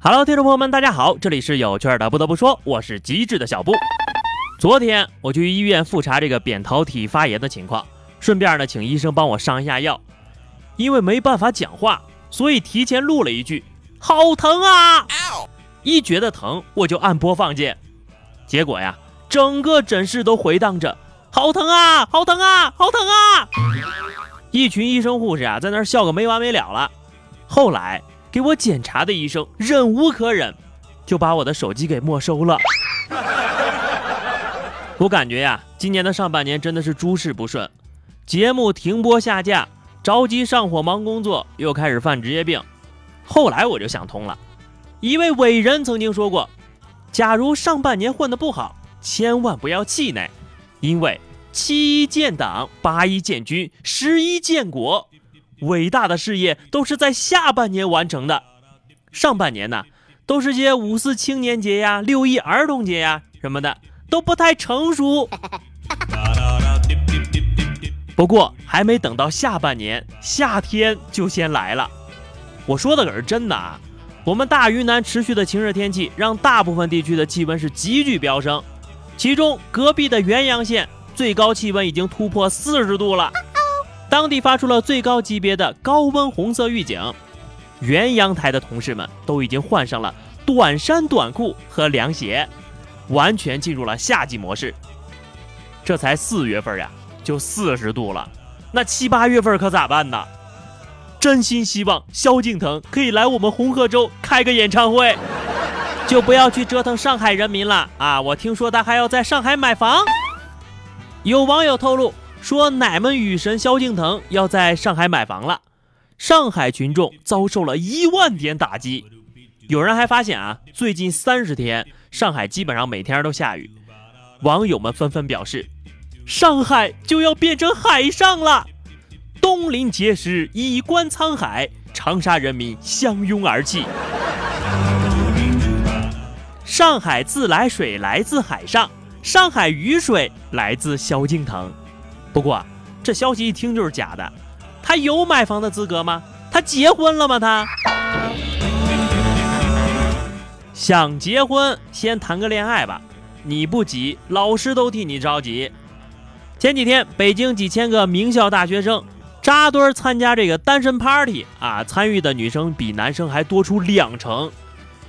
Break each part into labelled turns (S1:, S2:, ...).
S1: Hello，听众朋友们，大家好，这里是有趣的。不得不说，我是机智的小布。昨天我去医院复查这个扁桃体发炎的情况，顺便呢请医生帮我上一下药。因为没办法讲话，所以提前录了一句：“好疼啊！”一觉得疼，我就按播放键。结果呀，整个诊室都回荡着：“好疼啊，好疼啊，好疼啊！”一群医生护士啊，在那儿笑个没完没了了。后来。给我检查的医生忍无可忍，就把我的手机给没收了。我感觉呀，今年的上半年真的是诸事不顺，节目停播下架，着急上火忙工作，又开始犯职业病。后来我就想通了，一位伟人曾经说过：“假如上半年混得不好，千万不要气馁，因为七一建党，八一建军，十一建国。”伟大的事业都是在下半年完成的，上半年呢，都是些五四青年节呀、六一儿童节呀什么的，都不太成熟。不过还没等到下半年，夏天就先来了。我说的可是真的啊！我们大云南持续的晴热天气，让大部分地区的气温是急剧飙升，其中隔壁的元阳县最高气温已经突破四十度了。当地发出了最高级别的高温红色预警，原阳台的同事们都已经换上了短衫短裤和凉鞋，完全进入了夏季模式。这才四月份呀，就四十度了，那七八月份可咋办呢？真心希望萧敬腾可以来我们红河州开个演唱会，就不要去折腾上海人民了啊！我听说他还要在上海买房。有网友透露。说乃们雨神萧敬腾要在上海买房了，上海群众遭受了一万点打击。有人还发现啊，最近三十天上海基本上每天都下雨。网友们纷纷表示，上海就要变成海上了。东临碣石，以观沧海，长沙人民相拥而泣。上海自来水来自海上，上海雨水来自萧敬腾。不过，这消息一听就是假的。他有买房的资格吗？他结婚了吗？他想结婚，先谈个恋爱吧。你不急，老师都替你着急。前几天，北京几千个名校大学生扎堆参加这个单身 party 啊，参与的女生比男生还多出两成，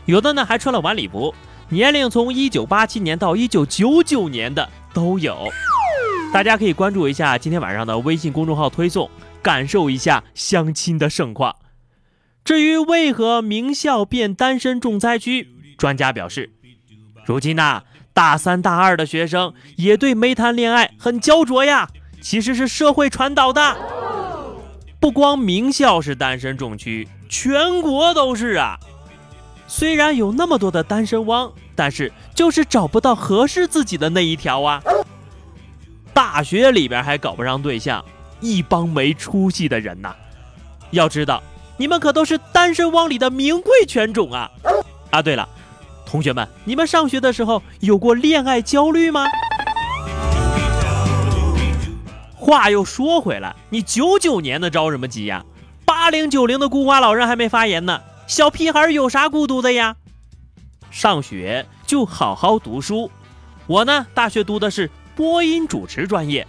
S1: 有的呢还穿了晚礼服，年龄从一九八七年到一九九九年的都有。大家可以关注一下今天晚上的微信公众号推送，感受一下相亲的盛况。至于为何名校变单身重灾区，专家表示，如今呐，大三大二的学生也对没谈恋爱很焦灼呀，其实是社会传导的。不光名校是单身重区，全国都是啊。虽然有那么多的单身汪，但是就是找不到合适自己的那一条啊。大学里边还搞不上对象，一帮没出息的人呐！要知道，你们可都是单身汪里的名贵犬种啊！啊，对了，同学们，你们上学的时候有过恋爱焦虑吗？话又说回来，你九九年的着什么急呀？八零九零的孤寡老人还没发言呢，小屁孩有啥孤独的呀？上学就好好读书，我呢，大学读的是。播音主持专业，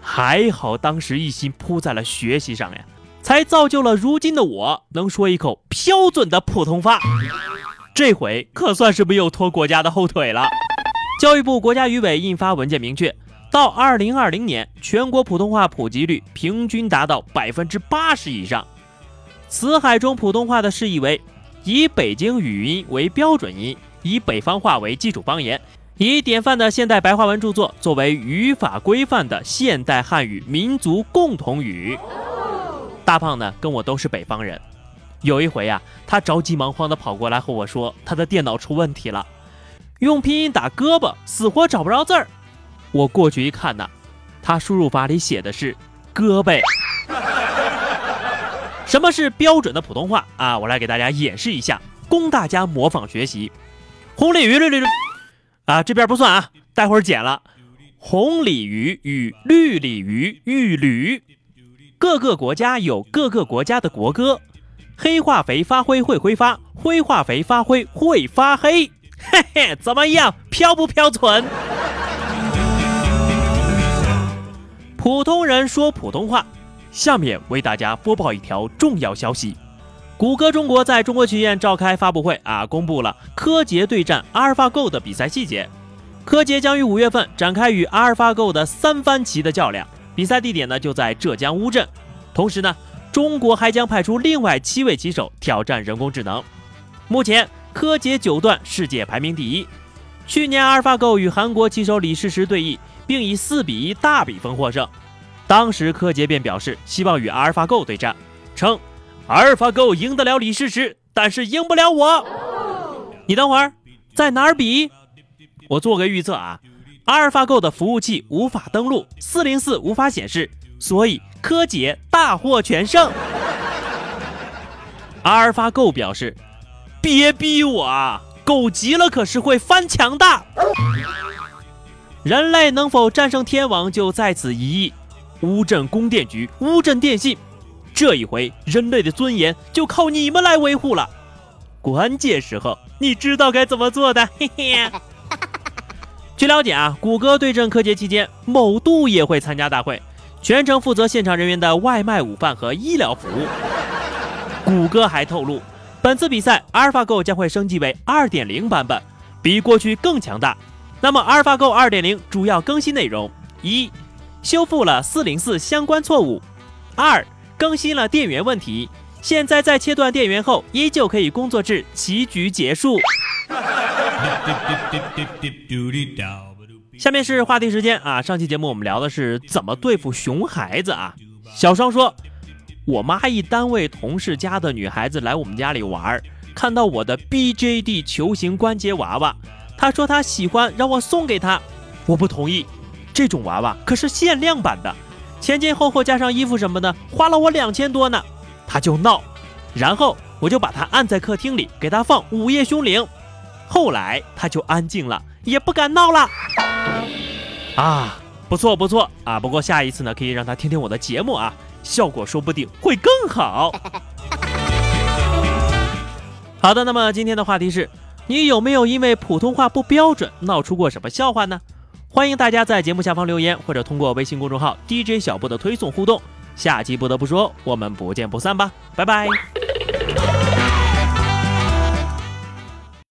S1: 还好当时一心扑在了学习上呀，才造就了如今的我能说一口标准的普通话。这回可算是没有拖国家的后腿了。教育部国家语委印发文件明确，到二零二零年，全国普通话普及率平均达到百分之八十以上。词海中普通话的释义为：以北京语音为标准音，以北方话为基础方言。以典范的现代白话文著作作为语法规范的现代汉语民族共同语。大胖呢跟我都是北方人，有一回呀，他着急忙慌地跑过来和我说，他的电脑出问题了，用拼音打胳膊，死活找不着字儿。我过去一看呢，他输入法里写的是胳膊。什么是标准的普通话啊？我来给大家演示一下，供大家模仿学习。红鲤鱼绿绿绿。啊，这边不算啊，待会儿剪了。红鲤鱼与绿鲤鱼遇驴。各个国家有各个国家的国歌。黑化肥发灰会挥发，灰化肥发灰会发黑。嘿嘿，怎么样？飘不飘存？普通人说普通话。下面为大家播报一条重要消息：谷歌中国在中国曲苑召开发布会啊，公布了柯洁对战阿尔法狗的比赛细节。柯洁将于五月份展开与阿尔法狗的三番棋的较量，比赛地点呢就在浙江乌镇。同时呢，中国还将派出另外七位棋手挑战人工智能。目前，柯洁九段世界排名第一。去年阿尔法狗与韩国棋手李世石对弈，并以四比一大比分获胜。当时柯洁便表示希望与阿尔法狗对战，称阿尔法狗赢得了李世石，但是赢不了我。你等会儿在哪儿比？我做个预测啊，阿尔法狗的服务器无法登录，四零四无法显示，所以柯洁大获全胜。阿尔法狗表示，别逼我啊，狗急了可是会翻墙的。人类能否战胜天王就在此一役。乌镇供电局、乌镇电信，这一回人类的尊严就靠你们来维护了。关键时候，你知道该怎么做的。嘿嘿。据了解啊，谷歌对阵柯洁期间，某度也会参加大会，全程负责现场人员的外卖、午饭和医疗服务。谷歌还透露，本次比赛阿尔法狗将会升级为2.0版本，比过去更强大。那么，阿尔法狗2.0主要更新内容一。修复了四零四相关错误，二更新了电源问题，现在在切断电源后依旧可以工作至棋局结束。下面是话题时间啊，上期节目我们聊的是怎么对付熊孩子啊。小双说，我妈一单位同事家的女孩子来我们家里玩，看到我的 BJD 球形关节娃娃，她说她喜欢，让我送给她，我不同意。这种娃娃可是限量版的，前前后后加上衣服什么的，花了我两千多呢。他就闹，然后我就把他按在客厅里，给他放《午夜凶铃》。后来他就安静了，也不敢闹了。啊，不错不错啊！不过下一次呢，可以让他听听我的节目啊，效果说不定会更好。好的，那么今天的话题是，你有没有因为普通话不标准闹出过什么笑话呢？欢迎大家在节目下方留言，或者通过微信公众号 DJ 小布的推送互动。下期不得不说，我们不见不散吧，拜拜。